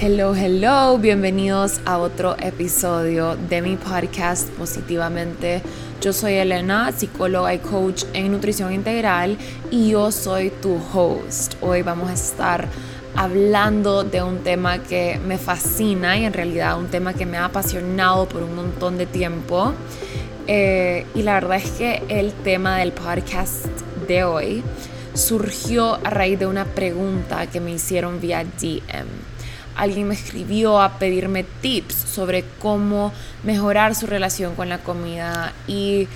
Hello, hello, bienvenidos a otro episodio de mi podcast Positivamente. Yo soy Elena, psicóloga y coach en nutrición integral y yo soy tu host. Hoy vamos a estar hablando de un tema que me fascina y en realidad un tema que me ha apasionado por un montón de tiempo. Eh, y la verdad es que el tema del podcast de hoy surgió a raíz de una pregunta que me hicieron vía DM alguien me escribió a pedirme tips sobre cómo mejorar su relación con la comida y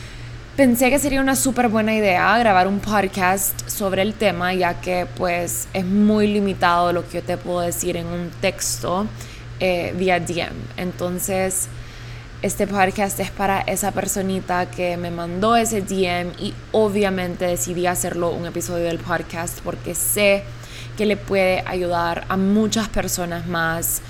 pensé que sería una súper buena idea grabar un podcast sobre el tema ya que pues es muy limitado lo que yo te puedo decir en un texto eh, vía DM. Entonces este podcast es para esa personita que me mandó ese DM y obviamente decidí hacerlo un episodio del podcast porque sé que le puede ayudar a muchas personas más,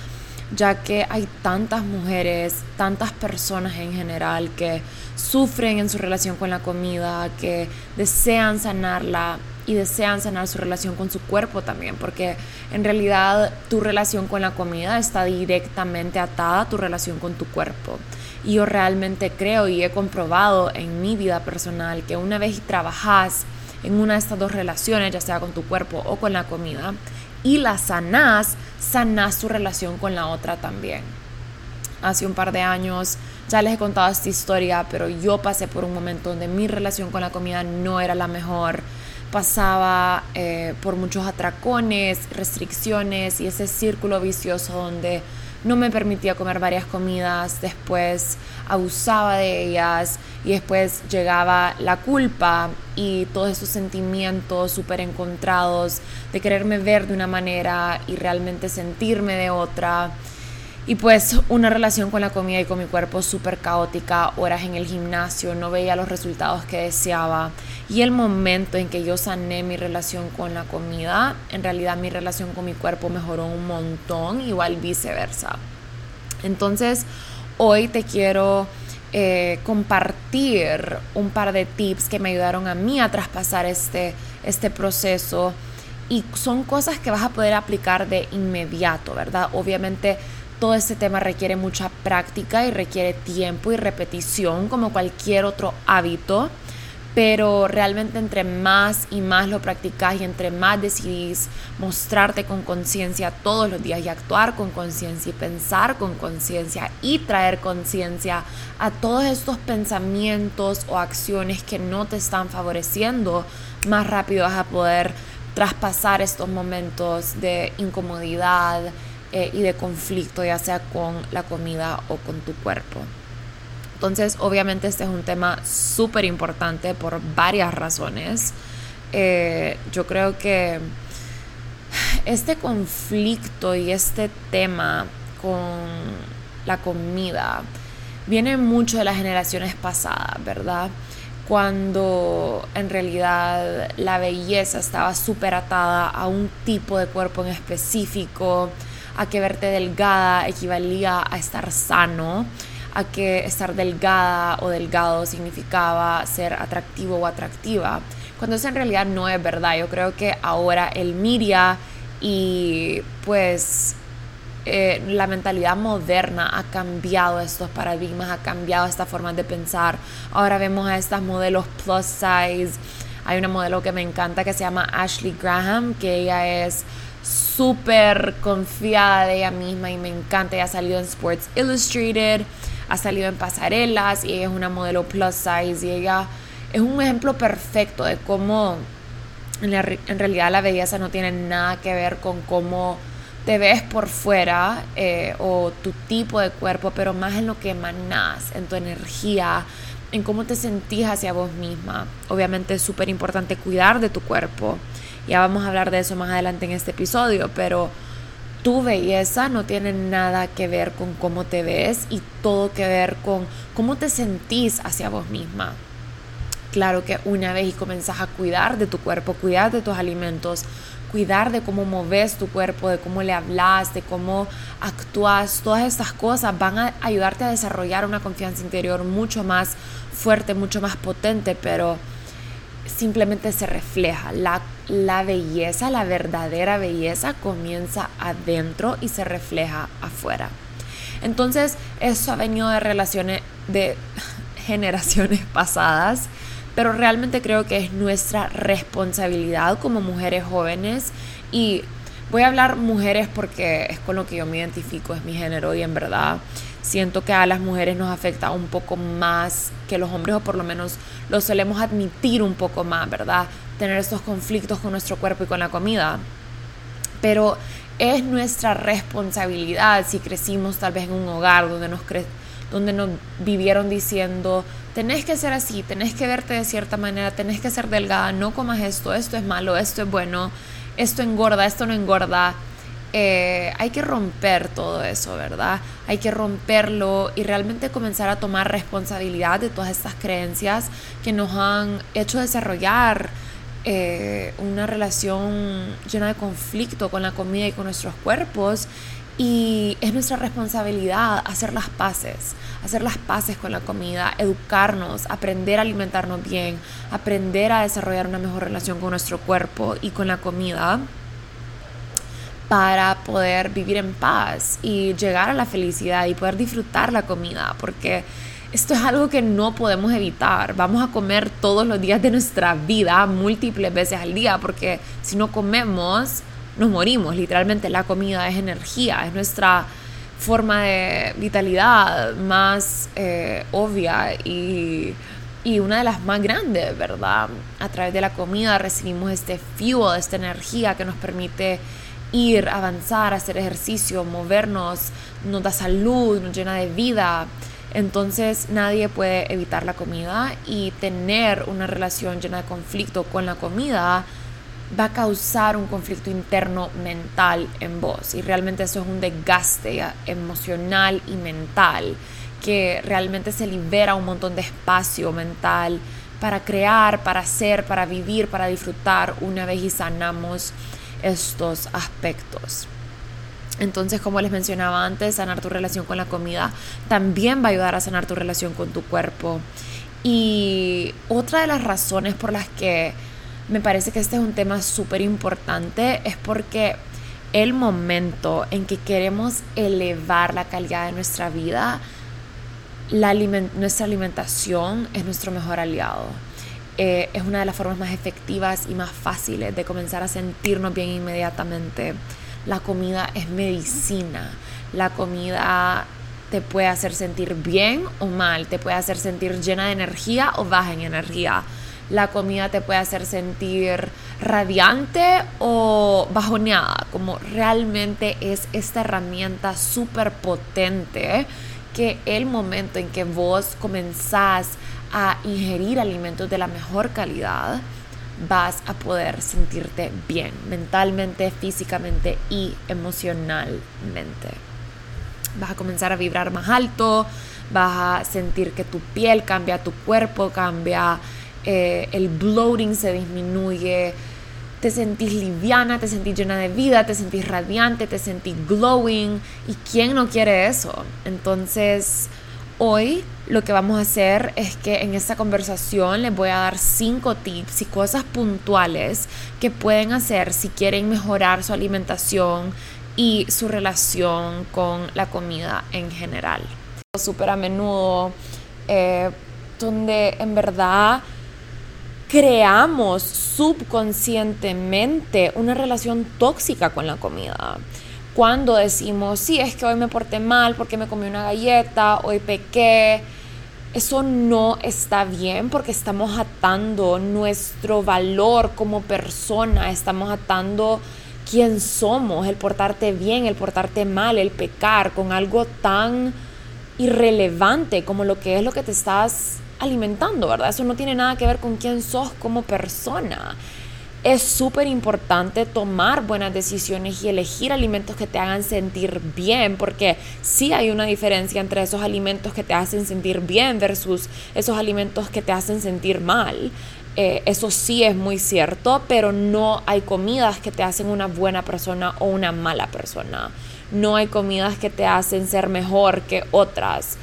ya que hay tantas mujeres, tantas personas en general que sufren en su relación con la comida, que desean sanarla y desean sanar su relación con su cuerpo también, porque en realidad tu relación con la comida está directamente atada a tu relación con tu cuerpo. Y yo realmente creo y he comprobado en mi vida personal que una vez trabajas en una de estas dos relaciones, ya sea con tu cuerpo o con la comida, y la sanás, sanás tu relación con la otra también. Hace un par de años ya les he contado esta historia, pero yo pasé por un momento donde mi relación con la comida no era la mejor. Pasaba eh, por muchos atracones, restricciones y ese círculo vicioso donde no me permitía comer varias comidas, después abusaba de ellas y después llegaba la culpa y todos esos sentimientos súper encontrados de quererme ver de una manera y realmente sentirme de otra. Y pues una relación con la comida y con mi cuerpo súper caótica, horas en el gimnasio, no veía los resultados que deseaba. Y el momento en que yo sané mi relación con la comida, en realidad mi relación con mi cuerpo mejoró un montón, igual viceversa. Entonces, hoy te quiero eh, compartir un par de tips que me ayudaron a mí a traspasar este, este proceso. Y son cosas que vas a poder aplicar de inmediato, ¿verdad? Obviamente todo este tema requiere mucha práctica y requiere tiempo y repetición como cualquier otro hábito, pero realmente entre más y más lo practicas y entre más decidís mostrarte con conciencia todos los días y actuar con conciencia y pensar con conciencia y traer conciencia a todos estos pensamientos o acciones que no te están favoreciendo, más rápido vas a poder traspasar estos momentos de incomodidad, eh, y de conflicto, ya sea con la comida o con tu cuerpo. Entonces, obviamente este es un tema súper importante por varias razones. Eh, yo creo que este conflicto y este tema con la comida viene mucho de las generaciones pasadas, ¿verdad? Cuando en realidad la belleza estaba súper atada a un tipo de cuerpo en específico, a que verte delgada equivalía a estar sano, a que estar delgada o delgado significaba ser atractivo o atractiva, cuando eso en realidad no es verdad. Yo creo que ahora el miria y pues eh, la mentalidad moderna ha cambiado estos paradigmas, ha cambiado esta forma de pensar. Ahora vemos a estas modelos plus size. Hay una modelo que me encanta que se llama Ashley Graham, que ella es súper confiada de ella misma y me encanta. Ella ha salido en Sports Illustrated, ha salido en pasarelas y es una modelo plus size y ella es un ejemplo perfecto de cómo en, realidad la belleza no tiene nada que ver con cómo te ves por fuera eh, o tu tipo de cuerpo, pero más en lo que emanas, en tu energía, en cómo te sentís hacia vos misma. Obviamente es súper importante cuidar de tu cuerpo ya vamos a hablar de eso más adelante en este episodio, pero tu belleza no tiene nada que ver con cómo te ves y todo que ver con cómo te sentís hacia vos misma. Claro que una vez y comenzás a cuidar de tu cuerpo, cuidar de tus alimentos, cuidar de cómo moves tu cuerpo, de cómo le hablas, de cómo actúas, todas estas cosas van a ayudarte a desarrollar una confianza interior mucho más fuerte, mucho más potente, pero simplemente se refleja. La, la belleza, la verdadera belleza comienza adentro y se refleja afuera. Entonces, eso ha venido de relaciones de generaciones pasadas, pero realmente creo que es nuestra responsabilidad como mujeres jóvenes y voy a hablar mujeres porque es con lo que yo me identifico, es mi género y en verdad siento que a las mujeres nos afecta un poco más que los hombres o por lo menos lo solemos admitir un poco más, ¿verdad? Tener estos conflictos con nuestro cuerpo y con la comida. Pero es nuestra responsabilidad si crecimos tal vez en un hogar donde nos, donde nos vivieron diciendo, tenés que ser así, tenés que verte de cierta manera, tenés que ser delgada, no comas esto, esto es malo, esto es bueno, esto engorda, esto no engorda. Eh, hay que romper todo eso, ¿verdad? Hay que romperlo y realmente comenzar a tomar responsabilidad de todas estas creencias que nos han hecho desarrollar eh, una relación llena de conflicto con la comida y con nuestros cuerpos. Y es nuestra responsabilidad hacer las paces, hacer las paces con la comida, educarnos, aprender a alimentarnos bien, aprender a desarrollar una mejor relación con nuestro cuerpo y con la comida para poder vivir en paz y llegar a la felicidad y poder disfrutar la comida, porque esto es algo que no podemos evitar. Vamos a comer todos los días de nuestra vida, múltiples veces al día, porque si no comemos, nos morimos. Literalmente la comida es energía, es nuestra forma de vitalidad más eh, obvia y, y, una de las más grandes, ¿verdad? A través de la comida recibimos este fuel, esta energía que nos permite ir, avanzar, hacer ejercicio, movernos, nos da salud, nos llena de vida. Entonces nadie puede evitar la comida y tener una relación llena de conflicto con la comida va a causar un conflicto interno mental en vos y realmente eso es un desgaste emocional y mental que realmente se libera un montón de espacio mental para crear, para hacer, para vivir, para disfrutar una vez y sanamos estos aspectos. Entonces, como les mencionaba antes, sanar tu relación con la comida también va a ayudar a sanar tu relación con tu cuerpo. Y otra de las razones por las que me parece que este es un tema súper importante es porque el momento en que queremos elevar la calidad de nuestra vida, nuestra alimentación es nuestro mejor aliado. Eh, es una de las formas más efectivas y más fáciles de comenzar a sentirnos bien inmediatamente la comida es medicina. La comida te puede hacer sentir bien o mal, te puede hacer sentir llena de energía o baja en energía. La comida te puede hacer sentir radiante o bajoneada, como realmente es esta herramienta súper potente que el momento en que vos comenzás a ingerir alimentos de la mejor calidad, vas a poder sentirte bien mentalmente, físicamente y emocionalmente. Vas a comenzar a vibrar más alto, vas a sentir que tu piel cambia, tu cuerpo cambia, eh, el bloating se disminuye, te sentís liviana, te sentís llena de vida, te sentís radiante, te sentís glowing. ¿Y quién no quiere eso? Entonces, Hoy lo que vamos a hacer es que en esta conversación les voy a dar cinco tips y cosas puntuales que pueden hacer si quieren mejorar su alimentación y su relación con la comida en general. Súper a menudo, eh, donde en verdad creamos subconscientemente una relación tóxica con la comida cuando decimos, sí, es que hoy me porté mal porque me comí una galleta, hoy pequé, eso no está bien porque estamos atando nuestro valor como persona, estamos atando quién somos, el portarte bien, el portarte mal, el pecar con algo tan irrelevante como lo que es lo que te estás alimentando, ¿verdad? Eso no tiene nada que ver con quién sos como persona es súper importante tomar buenas decisiones y elegir alimentos que te hagan sentir bien, porque sí hay una diferencia entre esos alimentos que te hacen sentir bien versus esos alimentos que te hacen sentir mal. Eh, eso sí es muy cierto, pero no hay comidas que te hacen una buena persona o una mala persona. No hay comidas que te hacen ser mejor que otras.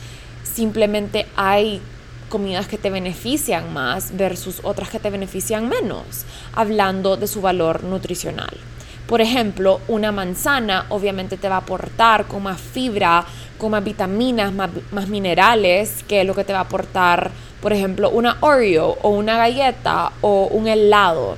Simplemente hay comidas que te benefician más versus otras que te benefician menos, hablando de su valor nutricional. Por ejemplo, una manzana obviamente te va a aportar con más fibra, con más vitaminas, más, minerales, que lo que te va a aportar, por ejemplo, una Oreo o una galleta o un helado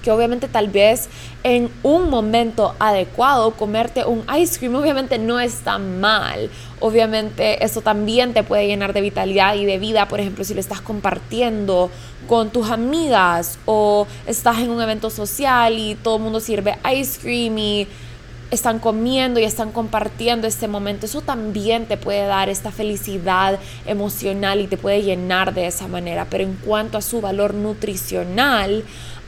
que obviamente tal vez en un momento adecuado comerte un ice cream obviamente no está mal. Obviamente eso también te puede llenar de vitalidad y de vida, por ejemplo, si lo estás compartiendo con tus amigas o estás en un evento social y todo el mundo sirve ice cream y están comiendo y están compartiendo este momento, eso también te puede dar esta felicidad emocional y te puede llenar de esa manera. Pero en cuanto a su valor nutricional,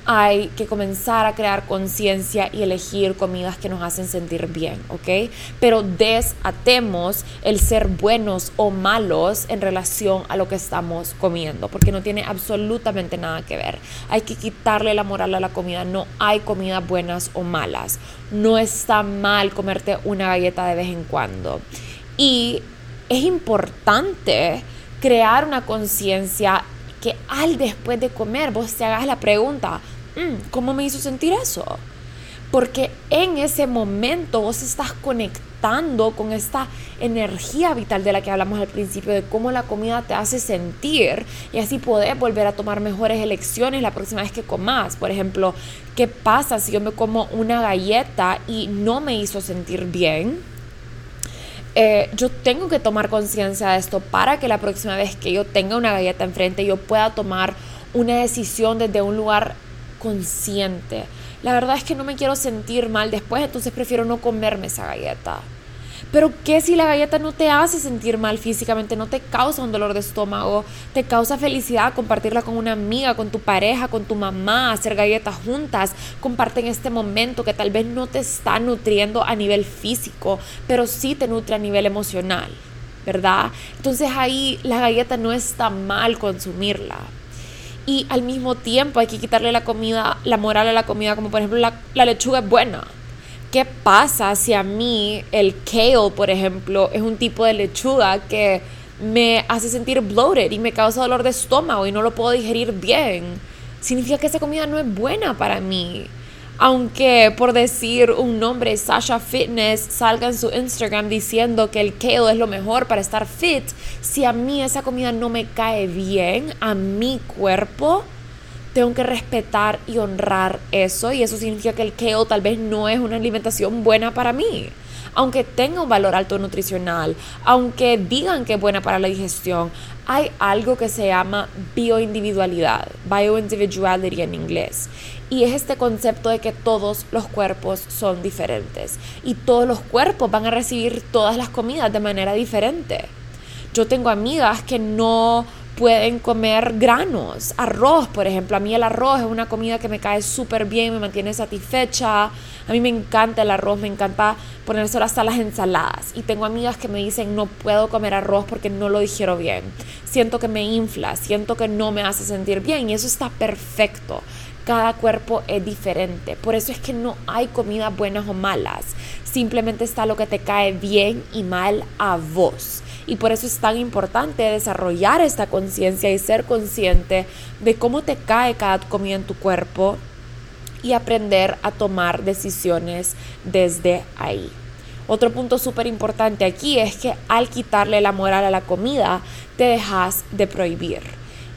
hay que comenzar a crear conciencia y elegir comidas que nos hacen sentir bien, ¿ok? Pero desatemos el ser buenos o malos en relación a lo que estamos comiendo, porque no tiene absolutamente nada que ver. Hay que quitarle la moral a la comida, no hay comidas buenas o malas. No está mal comerte una galleta de vez en cuando. Y es importante crear una conciencia que al después de comer vos te hagas la pregunta, ¿cómo me hizo sentir eso? Porque en ese momento vos estás conectando con esta energía vital de la que hablamos al principio, de cómo la comida te hace sentir y así podés volver a tomar mejores elecciones la próxima vez que comas. Por ejemplo, ¿qué pasa si yo me como una galleta y no me hizo sentir bien? Eh, yo tengo que tomar conciencia de esto para que la próxima vez que yo tenga una galleta enfrente yo pueda tomar una decisión desde un lugar consciente. La verdad es que no me quiero sentir mal después, entonces prefiero no comerme esa galleta. Pero ¿qué si la galleta no te hace sentir mal físicamente, no te causa un dolor de estómago, te causa felicidad compartirla con una amiga, con tu pareja, con tu mamá, hacer galletas juntas, comparten este momento que tal vez no te está nutriendo a nivel físico, pero sí te nutre a nivel emocional, ¿verdad? Entonces ahí la galleta no está mal consumirla. Y al mismo tiempo hay que quitarle la comida, la moral a la comida, como por ejemplo la, lechuga es buena ¿Qué pasa si a mí el kale, por ejemplo, es un tipo de lechuga que me hace sentir bloated y me causa dolor de estómago y no lo puedo digerir bien? Significa que esa comida no es buena para mí. Aunque por decir un nombre, Sasha Fitness salga en su Instagram diciendo que el kale es lo mejor para estar fit, si a mí esa comida no me cae bien, a mi cuerpo, tengo que respetar y honrar eso y eso significa que el kale tal vez no es una alimentación buena para mí. Aunque tenga un valor alto nutricional, aunque digan que es buena para la digestión, hay algo que se llama bioindividualidad, bioindividuality en inglés. Y es este concepto de que todos los cuerpos son diferentes y todos los cuerpos van a recibir todas las comidas de manera diferente. Yo tengo amigas que no pueden comer granos, arroz, por ejemplo. A mí el arroz es una comida que me cae súper bien, me mantiene satisfecha. A mí me encanta el arroz, me encanta ponerse hasta las ensaladas. Y tengo amigas que me dicen, no puedo comer arroz porque no lo digiero bien. Siento que me infla, siento que no me hace sentir bien y eso está perfecto. Cada cuerpo es diferente. Por eso es que no hay comidas buenas o malas. Simplemente está lo que te cae bien y mal a vos. Y por eso es tan importante desarrollar esta conciencia y ser consciente de cómo te cae cada comida en tu cuerpo y aprender a tomar decisiones desde ahí. Otro punto súper importante aquí es que al quitarle la moral a la comida, te dejas de prohibir.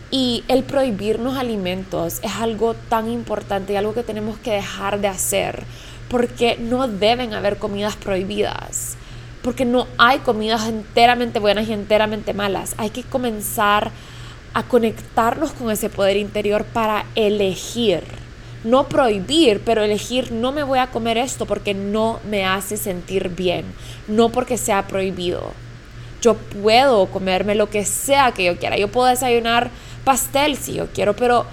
Y el prohibirnos alimentos es algo tan importante y algo que tenemos que dejar de hacer, porque no deben haber comidas prohibidas porque no hay comidas enteramente buenas y enteramente malas. Hay que comenzar a conectarnos con ese poder interior para elegir. No prohibir, pero elegir no me voy a comer esto porque no me hace sentir bien, no porque sea prohibido. Yo puedo comerme lo que sea que yo quiera. Yo puedo desayunar pastel si yo quiero, pero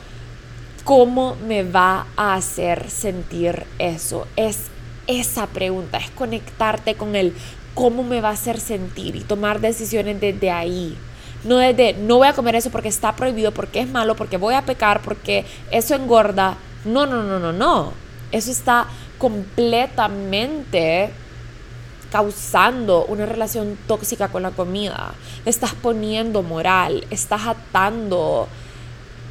¿cómo me va a hacer sentir eso? Es esa pregunta, es conectarte con el cómo me va a hacer sentir y tomar decisiones desde ahí. No desde, no voy a comer eso porque está prohibido, porque es malo, porque voy a pecar, porque eso engorda. No, no, no, no, no. Eso está completamente causando una relación tóxica con la comida, estás poniendo moral, estás atando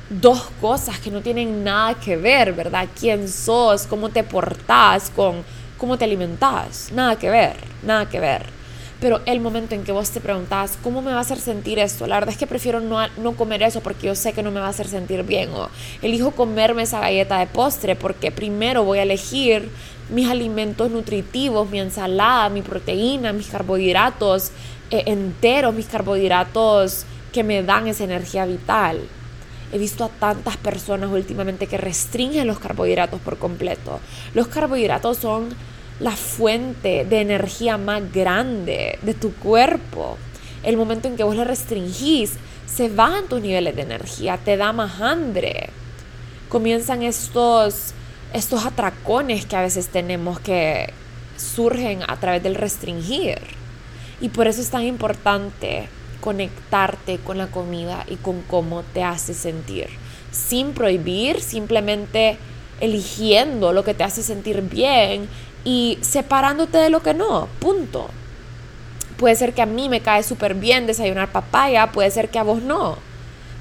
dos cosas que no tienen nada que ver, ¿verdad? ¿Quién sos? ¿Cómo te portás? Con cómo te alimentás. Nada que ver, nada que ver. Pero el momento en que vos te preguntás, ¿cómo me va a hacer sentir esto? La verdad es que prefiero no, no comer eso porque yo sé que no me va a hacer sentir bien. O elijo comerme esa galleta de postre porque primero voy a elegir mis alimentos nutritivos, mi ensalada, mi proteína, mis carbohidratos eh, enteros, mis carbohidratos que me dan esa energía vital. He visto a tantas personas últimamente que restringen los carbohidratos por completo. Los carbohidratos son la fuente de energía más grande de tu cuerpo. El momento en que vos le restringís, se bajan tus niveles de energía, te da más hambre. Comienzan estos, estos atracones que a veces tenemos que surgen a través del restringir. Y por eso es tan importante conectarte con la comida y con cómo te hace sentir. Sin prohibir, simplemente eligiendo lo que te hace sentir bien y separándote de lo que no, punto. Puede ser que a mí me cae súper bien desayunar papaya, puede ser que a vos no.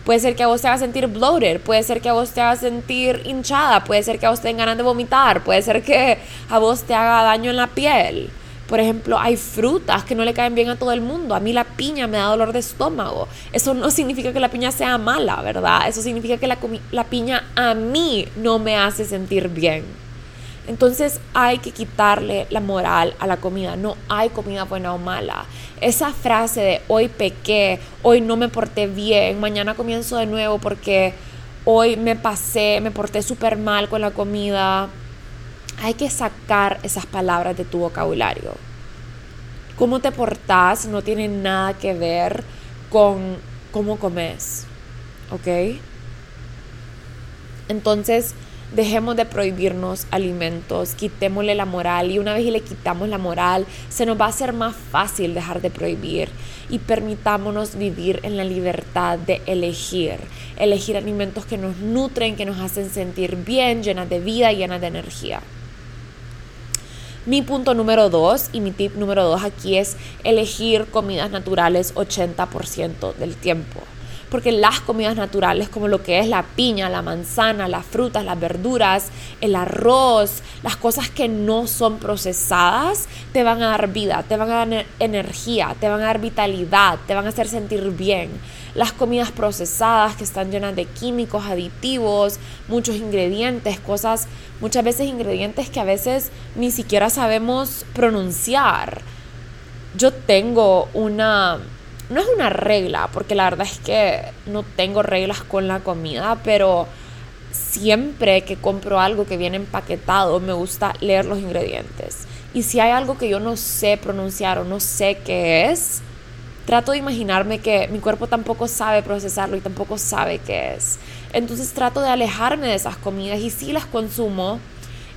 Puede ser que a vos te haga sentir bloated, puede ser que a vos te haga sentir hinchada, puede ser que a vos te den ganas de vomitar, puede ser que a vos te haga daño en la piel. Por ejemplo, hay frutas que no le caen bien a todo el mundo. A mí la piña me da dolor de estómago. Eso no significa que la piña sea mala, ¿verdad? Eso significa que la, la piña a mí no me hace sentir bien. Entonces hay que quitarle la moral a la comida. No hay comida buena o mala. Esa frase de hoy pequé, hoy no me porté bien, mañana comienzo de nuevo porque hoy me pasé, me porté súper mal con la comida hay que sacar esas palabras de tu vocabulario. Cómo te portas no tiene nada que ver con cómo comes, ¿ok? Entonces, dejemos de prohibirnos alimentos, quitémosle la moral y una vez le quitamos la moral, se nos va a hacer más fácil dejar de prohibir y permitámonos vivir en la libertad de elegir, elegir alimentos que nos nutren, que nos hacen sentir bien, llenas de vida, llenas de energía. Mi punto número dos y mi tip número dos aquí es elegir comidas naturales 80% del tiempo. Porque las comidas naturales, como lo que es la piña, la manzana, las frutas, las verduras, el arroz, las cosas que no son procesadas, te van a dar vida, te van a dar energía, te van a dar vitalidad, te van a hacer sentir bien las comidas procesadas que están llenas de químicos, aditivos, muchos ingredientes, cosas, muchas veces ingredientes que a veces ni siquiera sabemos pronunciar. Yo tengo una, no es una regla, porque la verdad es que no tengo reglas con la comida, pero siempre que compro algo que viene empaquetado, me gusta leer los ingredientes. Y si hay algo que yo no sé pronunciar o no sé qué es, trato de imaginarme que mi cuerpo tampoco sabe procesarlo y tampoco sabe qué es. Entonces trato de alejarme de esas comidas y si las consumo,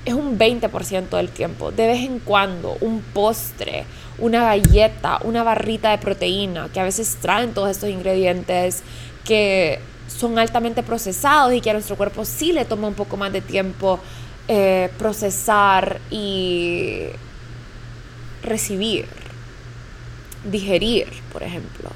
es un 20% del tiempo. De vez en cuando, un postre, una galleta, una barrita de proteína, que a veces traen todos estos ingredientes que son altamente procesados y que a nuestro cuerpo sí le toma un poco más de tiempo eh, procesar y recibir digerir, por ejemplo.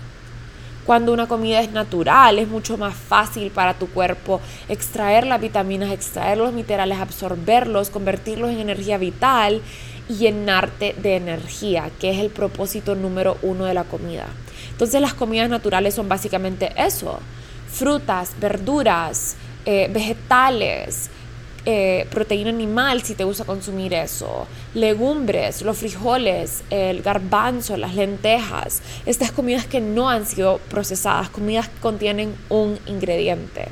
Cuando una comida es natural, es mucho más fácil para tu cuerpo extraer las vitaminas, extraer los minerales, absorberlos, convertirlos en energía vital y llenarte de energía, que es el propósito número uno de la comida. Entonces las comidas naturales son básicamente eso, frutas, verduras, eh, vegetales, eh, proteína animal si te gusta consumir eso, legumbres, los frijoles, el garbanzo, las lentejas, estas comidas que no han sido procesadas, comidas que contienen un ingrediente.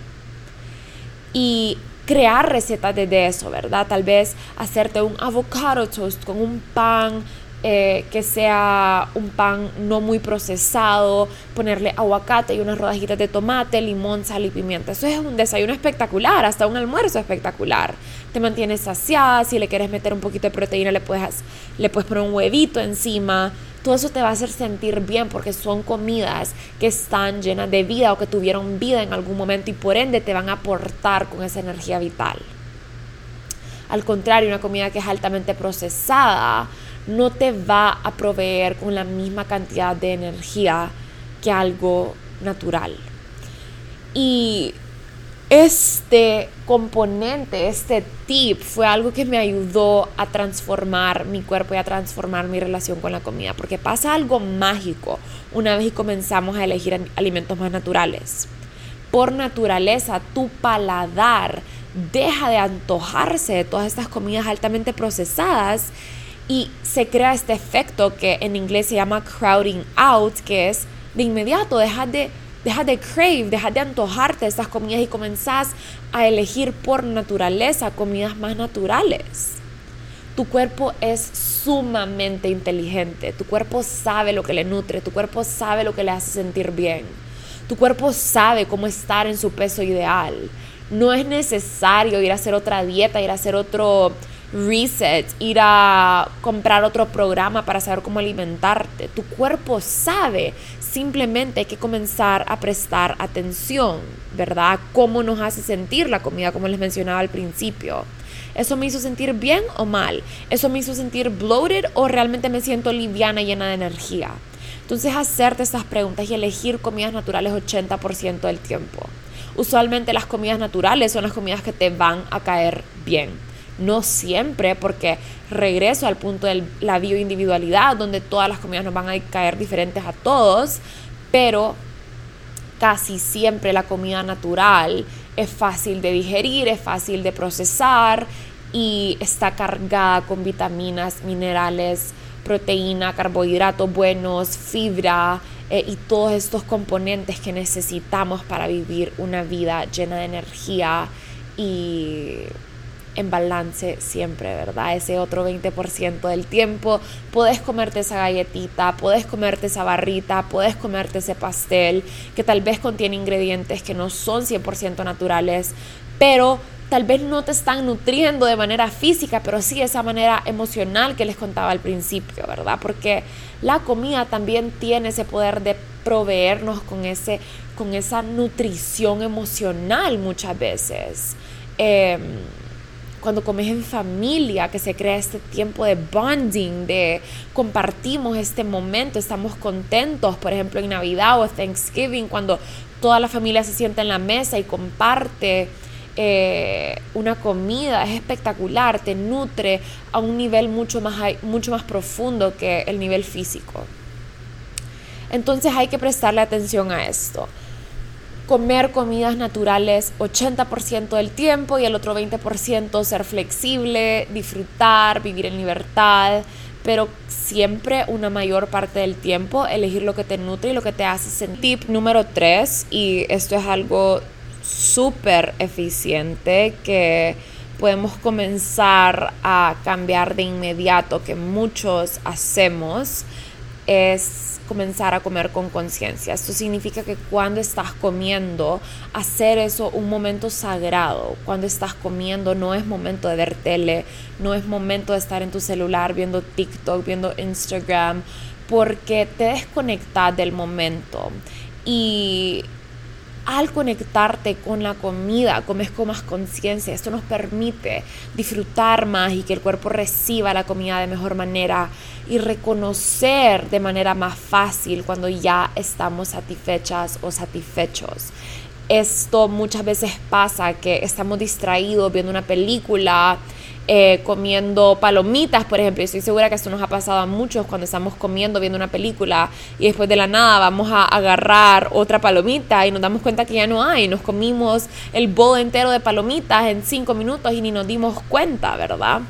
Y crear recetas de eso, ¿verdad? Tal vez hacerte un avocado toast con un pan eh, que sea un pan no muy procesado, ponerle aguacate y unas rodajitas de tomate, limón, sal y pimienta. Eso es un desayuno espectacular, hasta un almuerzo espectacular. Te mantienes saciada, si le quieres meter un poquito de proteína le puedes, le puedes poner un huevito encima. Todo eso te va a hacer sentir bien porque son comidas que están llenas de vida o que tuvieron vida en algún momento y por ende te van a aportar con esa energía vital. Al contrario, una comida que es altamente procesada no te va a proveer con la misma cantidad de energía que algo natural. Y este componente, este tip fue algo que me ayudó a transformar mi cuerpo y a transformar mi relación con la comida, porque pasa algo mágico una vez que comenzamos a elegir alimentos más naturales. Por naturaleza, tu paladar deja de antojarse de todas estas comidas altamente procesadas y se crea este efecto que en inglés se llama crowding out, que es de inmediato dejar de Deja de crave, deja de antojarte estas comidas y comenzás a elegir por naturaleza comidas más naturales. Tu cuerpo es sumamente inteligente, tu cuerpo sabe lo que le nutre, tu cuerpo sabe lo que le hace sentir bien, tu cuerpo sabe cómo estar en su peso ideal. No es necesario ir a hacer otra dieta, ir a hacer otro reset, ir a comprar otro programa para saber cómo alimentarte. Tu cuerpo sabe simplemente hay que comenzar a prestar atención, ¿verdad? Cómo nos hace sentir la comida, como les mencionaba al principio. ¿Eso me hizo sentir bien o mal? ¿Eso me hizo sentir bloated o realmente me siento liviana llena de energía? Entonces hacerte estas preguntas y elegir comidas naturales 80% del tiempo. Usualmente las comidas naturales son las comidas que te van a caer bien. No siempre, porque regreso al punto de la bioindividualidad, donde todas las comidas nos van a caer diferentes a todos, pero casi siempre la comida natural es fácil de digerir, es fácil de procesar y está cargada con vitaminas, minerales, proteína, carbohidratos buenos, fibra eh, y todos estos componentes que necesitamos para vivir una vida llena de energía y en balance siempre, ¿verdad? Ese otro 20% del tiempo, puedes comerte esa galletita, puedes comerte esa barrita, puedes comerte ese pastel que tal vez contiene ingredientes que no son 100% naturales, pero tal vez no te están nutriendo de manera física, pero sí esa manera emocional que les contaba al principio, ¿verdad? Porque la comida también tiene ese poder de proveernos con, ese, con esa nutrición emocional muchas veces. Eh, cuando comes en familia, que se crea este tiempo de bonding, de compartimos este momento, estamos contentos, por ejemplo en Navidad o Thanksgiving, cuando toda la familia se sienta en la mesa y comparte eh, una comida, es espectacular, te nutre a un nivel mucho más, mucho más profundo que el nivel físico. Entonces hay que prestarle atención a esto comer comidas naturales 80% del tiempo y el otro 20% ser flexible, disfrutar, vivir en libertad, pero siempre una mayor parte del tiempo elegir lo que te nutre y lo que te hace sentir. Tip número 3, y esto es algo súper eficiente que podemos comenzar a cambiar de inmediato, que muchos hacemos, es comenzar a comer con conciencia. Esto significa que cuando estás comiendo, hacer eso un momento sagrado. Cuando estás comiendo no es momento de ver tele, no es momento de estar en tu celular viendo TikTok, viendo Instagram, porque te desconectas del momento. Y al conectarte con la comida, comes con más conciencia. Esto nos permite disfrutar más y que el cuerpo reciba la comida de mejor manera y reconocer de manera más fácil cuando ya estamos satisfechas o satisfechos. Esto muchas veces pasa que estamos distraídos viendo una película, eh, comiendo palomitas, por ejemplo. estoy segura que esto nos ha pasado a muchos cuando estamos comiendo, viendo una película y después de la nada vamos a agarrar otra palomita y nos damos cuenta que ya no hay. Nos comimos el bowl entero de palomitas en cinco minutos y ni nos dimos cuenta, ¿verdad?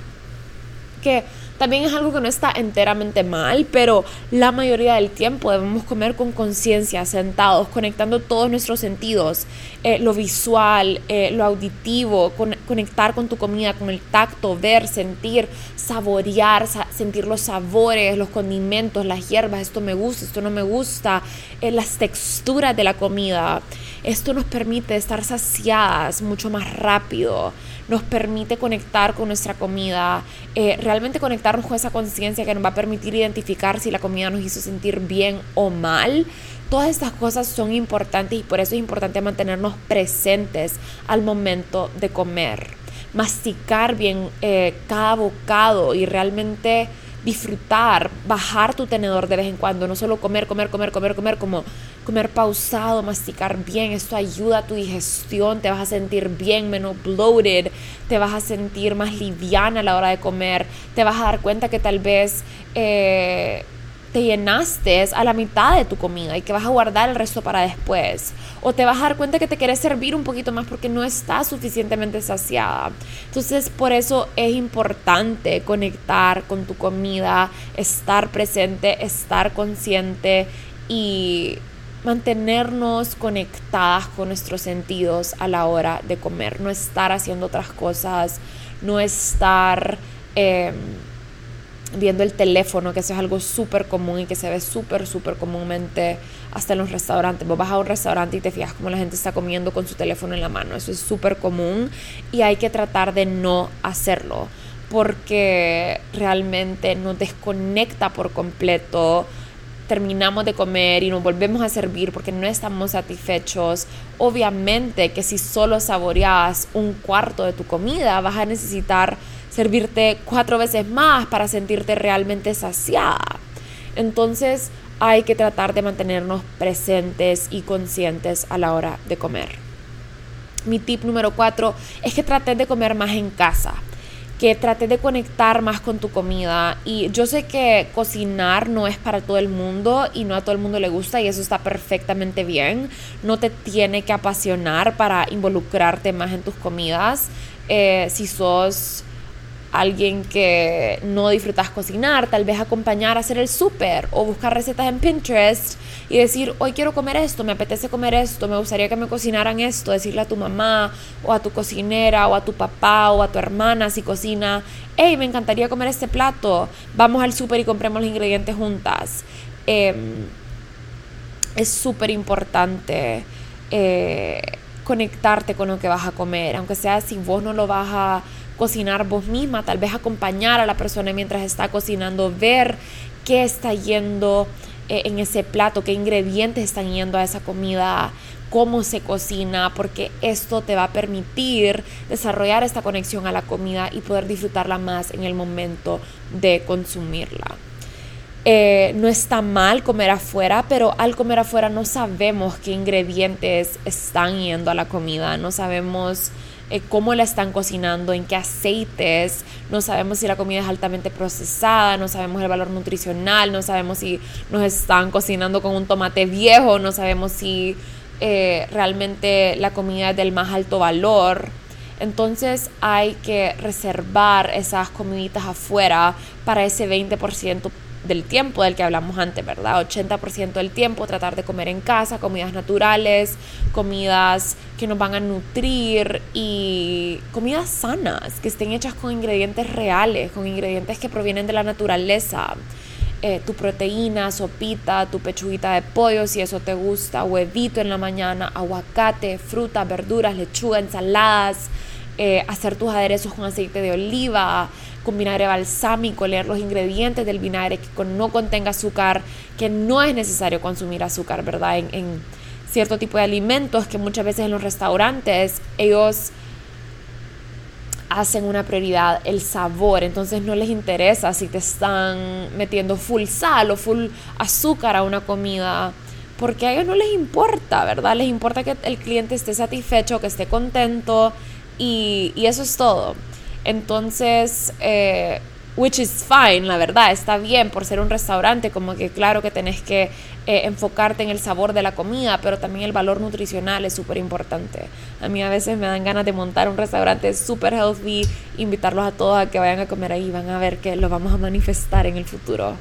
Que también es algo que no está enteramente mal, pero la mayoría del tiempo debemos comer con conciencia, sentados, conectando todos nuestros sentidos, eh, lo visual, eh, lo auditivo, conectar con tu comida, con el tacto, ver, sentir, saborear, sentir los sabores, los condimentos, las hierbas, esto me gusta, esto no me gusta, eh, las texturas de la comida. Esto nos permite estar saciadas mucho más rápido, nos permite conectar con nuestra comida, eh, realmente conectarnos con esa conciencia que nos va a permitir identificar si la comida nos hizo sentir bien o mal. Todas estas cosas son importantes y por eso es importante mantenernos presentes al momento de comer, masticar bien eh, cada bocado y realmente disfrutar, bajar tu tenedor de vez en cuando, no solo comer, comer, comer, comer, comer, como comer pausado, masticar bien, esto ayuda a tu digestión, te vas a sentir bien, menos bloated, te vas a sentir más liviana a la hora de comer, te vas a dar cuenta que tal vez... Eh, te llenaste a la mitad de tu comida y que vas a guardar el resto para después. O te vas a dar cuenta que te quieres servir un poquito más porque no estás suficientemente saciada. Entonces por eso es importante conectar con tu comida, estar presente, estar consciente y mantenernos conectadas con nuestros sentidos a la hora de comer, no estar haciendo otras cosas, no estar... Em, viendo el teléfono, que eso es algo súper común y que se ve súper, súper comúnmente hasta en los restaurantes. Vos vas a un restaurante y te fijas como la gente está comiendo con su teléfono en la mano. Eso es súper común y hay que tratar de no hacerlo porque realmente nos desconecta por completo. Terminamos de comer y nos volvemos a servir porque no estamos satisfechos. Obviamente que si solo saboreas un cuarto de tu comida, vas a necesitar servirte cuatro veces más para sentirte realmente saciada. Entonces hay que tratar de mantenernos presentes y conscientes a la hora de comer. Mi tip número cuatro es que trates de comer más en casa que trates de conectar más con tu comida. Y yo sé que cocinar no es para todo el mundo y no a todo el mundo le gusta y eso está perfectamente bien. No te tiene que apasionar para involucrarte más en tus comidas. Eh, si sos alguien que no disfrutas cocinar, tal vez acompañar a hacer el súper o buscar recetas en Pinterest y decir, hoy quiero comer esto, me apetece comer esto, me gustaría que me cocinaran esto, decirle a tu mamá o a tu cocinera o a tu papá o a tu hermana si cocina, hey, me encantaría comer este plato, vamos al súper y compremos los ingredientes juntas. Em, es súper importante eh, conectarte con lo que vas a comer, aunque sea si vos no lo vas a cocinar vos misma, tal vez acompañar a la persona mientras está cocinando, ver qué está yendo eh, en ese plato, qué ingredientes están yendo a esa comida, cómo se cocina, porque esto te va a permitir desarrollar esta conexión a la comida y poder disfrutarla más en el momento de consumirla. Eh, no está mal comer afuera, pero al comer afuera no sabemos qué ingredientes están yendo a la comida, no sabemos eh, cómo la están cocinando, en qué aceites, no sabemos si la comida es altamente procesada, no sabemos el valor nutricional, no sabemos si nos están cocinando con un tomate viejo, no sabemos si eh, realmente la comida es del más alto valor. Entonces hay que reservar esas comiditas afuera para ese 20% del tiempo del que hablamos antes, ¿verdad? 80% del tiempo tratar de comer en casa, comidas naturales, comidas que nos van a nutrir y comidas sanas, que estén hechas con ingredientes reales, con ingredientes que provienen de la naturaleza. Eh, tu proteína, sopita, tu pechuguita de pollo, si eso te gusta, huevito en la mañana, aguacate, frutas, verduras, lechuga, ensaladas, eh, hacer tus aderezos con aceite de oliva, con vinagre balsámico, leer los ingredientes del vinagre que no contenga azúcar, que no es necesario consumir azúcar, ¿verdad? En, cierto tipo de alimentos que muchas veces en los restaurantes ellos hacen una prioridad el sabor, entonces no les interesa si te están metiendo full sal o full azúcar a una comida, porque a ellos no les importa, ¿verdad? Les importa que el cliente esté satisfecho, que esté contento y eso es todo. Entonces, eh, which is fine, la verdad, está bien por ser un restaurante, como que claro que tenés que eh, enfocarte en el sabor de la comida, pero también el valor nutricional es súper importante. A mí a veces me dan ganas de montar un restaurante súper healthy, invitarlos a todos a que vayan a comer ahí, van a ver que lo vamos a manifestar en el futuro.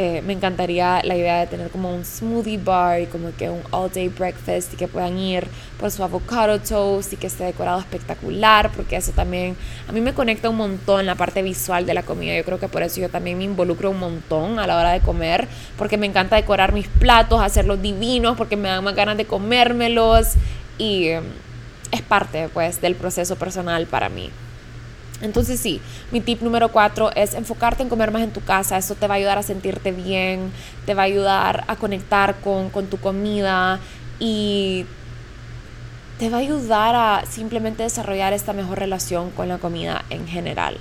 Eh, me encantaría la idea de tener como un smoothie bar y como que un all day breakfast y que puedan ir por su avocado toast y que esté decorado espectacular porque eso también a mí me conecta un montón la parte visual de la comida. Yo creo que por eso yo también me involucro un montón a la hora de comer porque me encanta decorar mis platos hacerlos divinos porque me dan más ganas de comérmelos y em, es parte pues del proceso personal para mí entonces sí, mi tip número cuatro es enfocarte en comer más en tu casa. Eso te va a ayudar a sentirte bien, te va a ayudar a conectar con, con tu comida y te va a ayudar a simplemente desarrollar esta mejor relación con la comida en general.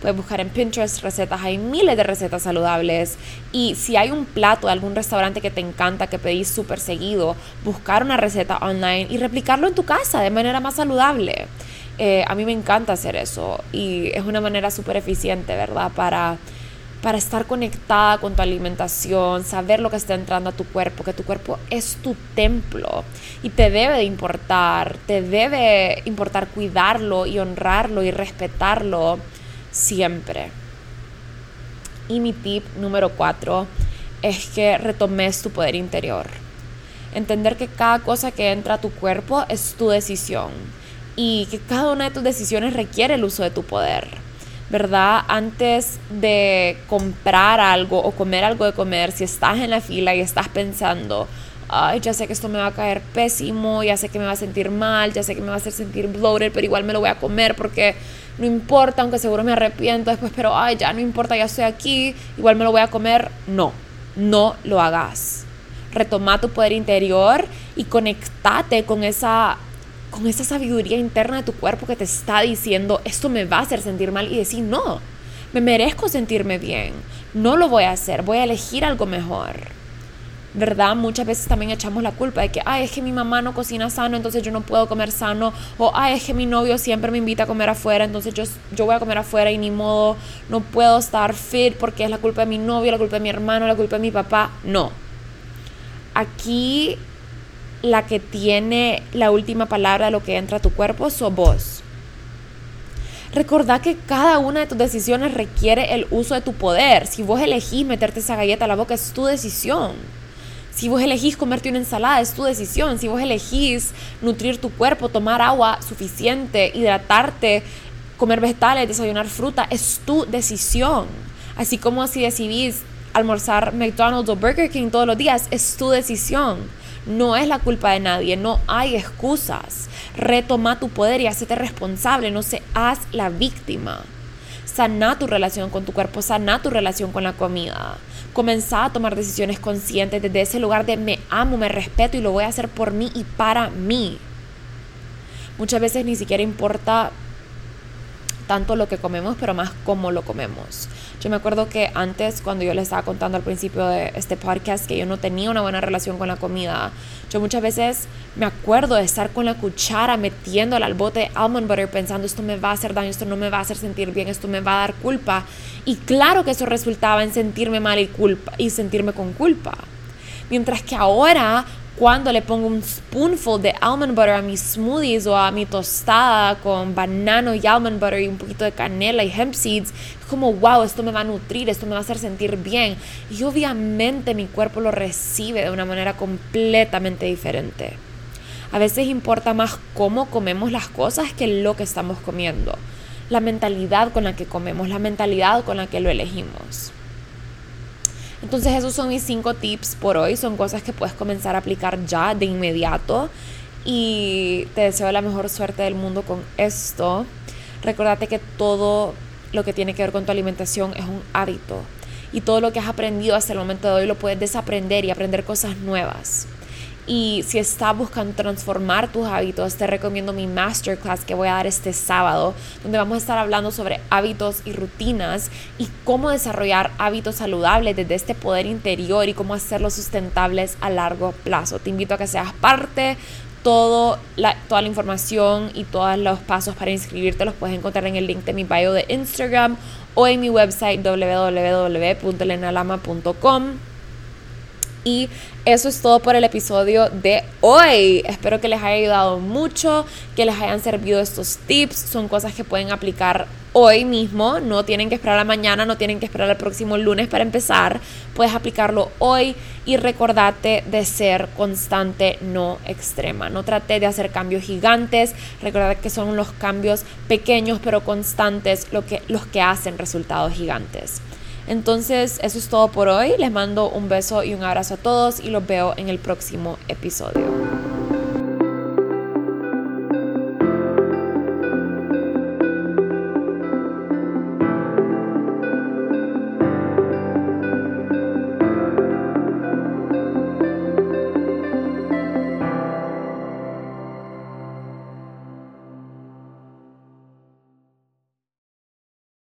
puedes buscar en Pinterest recetas, hay miles de recetas saludables. Y si hay un plato de algún restaurante que te encanta, que pedís súper seguido, buscar una receta online y replicarlo en tu casa de manera más saludable. Eh, a mí me encanta hacer eso y es una manera súper eficiente, ¿verdad? Para para estar conectada con tu alimentación, saber lo que está entrando a tu cuerpo, que tu cuerpo es tu templo y te debe de importar, te debe importar cuidarlo y honrarlo y respetarlo siempre. Y mi tip número cuatro es que retomes tu poder interior. Entender que cada cosa que entra a tu cuerpo es tu decisión y que cada una de tus decisiones requiere el uso de tu poder ¿verdad? Antes de comprar algo o comer algo de comer, si estás en la fila y estás pensando, ay, ya sé que esto me va a caer pésimo, ya sé que me va a sentir mal, ya sé que me va a hacer sentir bloated, pero igual me lo voy a comer porque no importa, aunque seguro me arrepiento después, pero ay, ya no importa, ya estoy aquí, igual me lo voy a comer. No, no lo hagas. Retoma tu poder interior y conectate con esa con esa sabiduría interna de tu cuerpo que te está diciendo, esto me va a hacer sentir mal y decir, no, me merezco sentirme bien, no lo voy a hacer, voy a elegir algo mejor. ¿Verdad? Muchas veces también echamos la culpa de que, ay, es que mi mamá no cocina sano, entonces yo no puedo comer sano. O, ay, es que mi novio siempre me invita a comer afuera, entonces yo, yo voy a comer afuera y ni modo, no puedo estar fit porque es la culpa de mi novio, la culpa de mi hermano, la culpa de mi papá. No. Aquí la que tiene la última palabra de lo que entra a tu cuerpo sos vos. Recordá que cada una de tus decisiones requiere el uso de tu poder. Si vos elegís meterte esa galleta a la boca, es tu decisión. Si vos elegís comerte una ensalada, es tu decisión. Si vos elegís nutrir tu cuerpo, tomar agua suficiente, hidratarte, comer vegetales, desayunar fruta, es tu decisión. Así como si decidís almorzar McDonald's o Burger King todos los días, es tu decisión. No es la culpa de nadie, no hay excusas. Retoma tu poder y hazte responsable, no seas la víctima. Sana tu relación con tu cuerpo, sana tu relación con la comida. Comenzá a tomar decisiones conscientes desde ese lugar de me amo, me respeto y lo voy a hacer por mí y para mí. Muchas veces ni siquiera importa tanto lo que comemos, pero más cómo lo comemos. Yo me acuerdo que antes, cuando yo les estaba contando al principio de este podcast que yo no tenía una buena relación con la comida, yo muchas veces me acuerdo de estar con la cuchara metiéndola al bote de almond butter pensando esto me va a hacer daño, esto no me va a hacer sentir bien, esto me va a dar culpa. Y claro que eso resultaba en sentirme mal y, culpa, y sentirme con culpa. Mientras que ahora cuando le pongo un spoonful de almond butter a mis smoothies o a mi tostada con banano y almond butter y un poquito de canela y hemp seeds, es como, wow, esto me va a nutrir, esto me va a hacer sentir bien. Y obviamente mi cuerpo lo recibe de una manera completamente diferente. A veces importa más cómo comemos las cosas que lo que estamos comiendo. La mentalidad con la que comemos, la mentalidad con la que lo elegimos. Entonces esos son mis cinco tips por hoy. Son cosas que puedes comenzar a aplicar ya de inmediato. Y te deseo la mejor suerte del mundo con esto. Recordate que todo lo que tiene que ver con tu alimentación es un hábito. Y todo lo que has aprendido hasta el momento de hoy lo puedes desaprender y aprender cosas nuevas. Y si estás buscando transformar tus hábitos, te recomiendo mi masterclass que voy a dar este sábado, donde vamos a estar hablando sobre hábitos y rutinas y cómo desarrollar hábitos saludables desde este poder interior y cómo hacerlos sustentables a largo plazo. Te invito a que seas parte. Todo la, toda la información y todos los pasos para inscribirte los puedes encontrar en el link de mi bio de Instagram o en mi website www.lenalama.com. Y eso es todo por el episodio de hoy. Espero que les haya ayudado mucho, que les hayan servido estos tips. Son cosas que pueden aplicar hoy mismo. No tienen que esperar a mañana, no tienen que esperar al próximo lunes para empezar. Puedes aplicarlo hoy y recordarte de ser constante, no extrema. No trate de hacer cambios gigantes. Recordad que son los cambios pequeños pero constantes que, los que hacen resultados gigantes. Entonces, eso es todo por hoy. Les mando un beso y un abrazo a todos y los veo en el próximo episodio.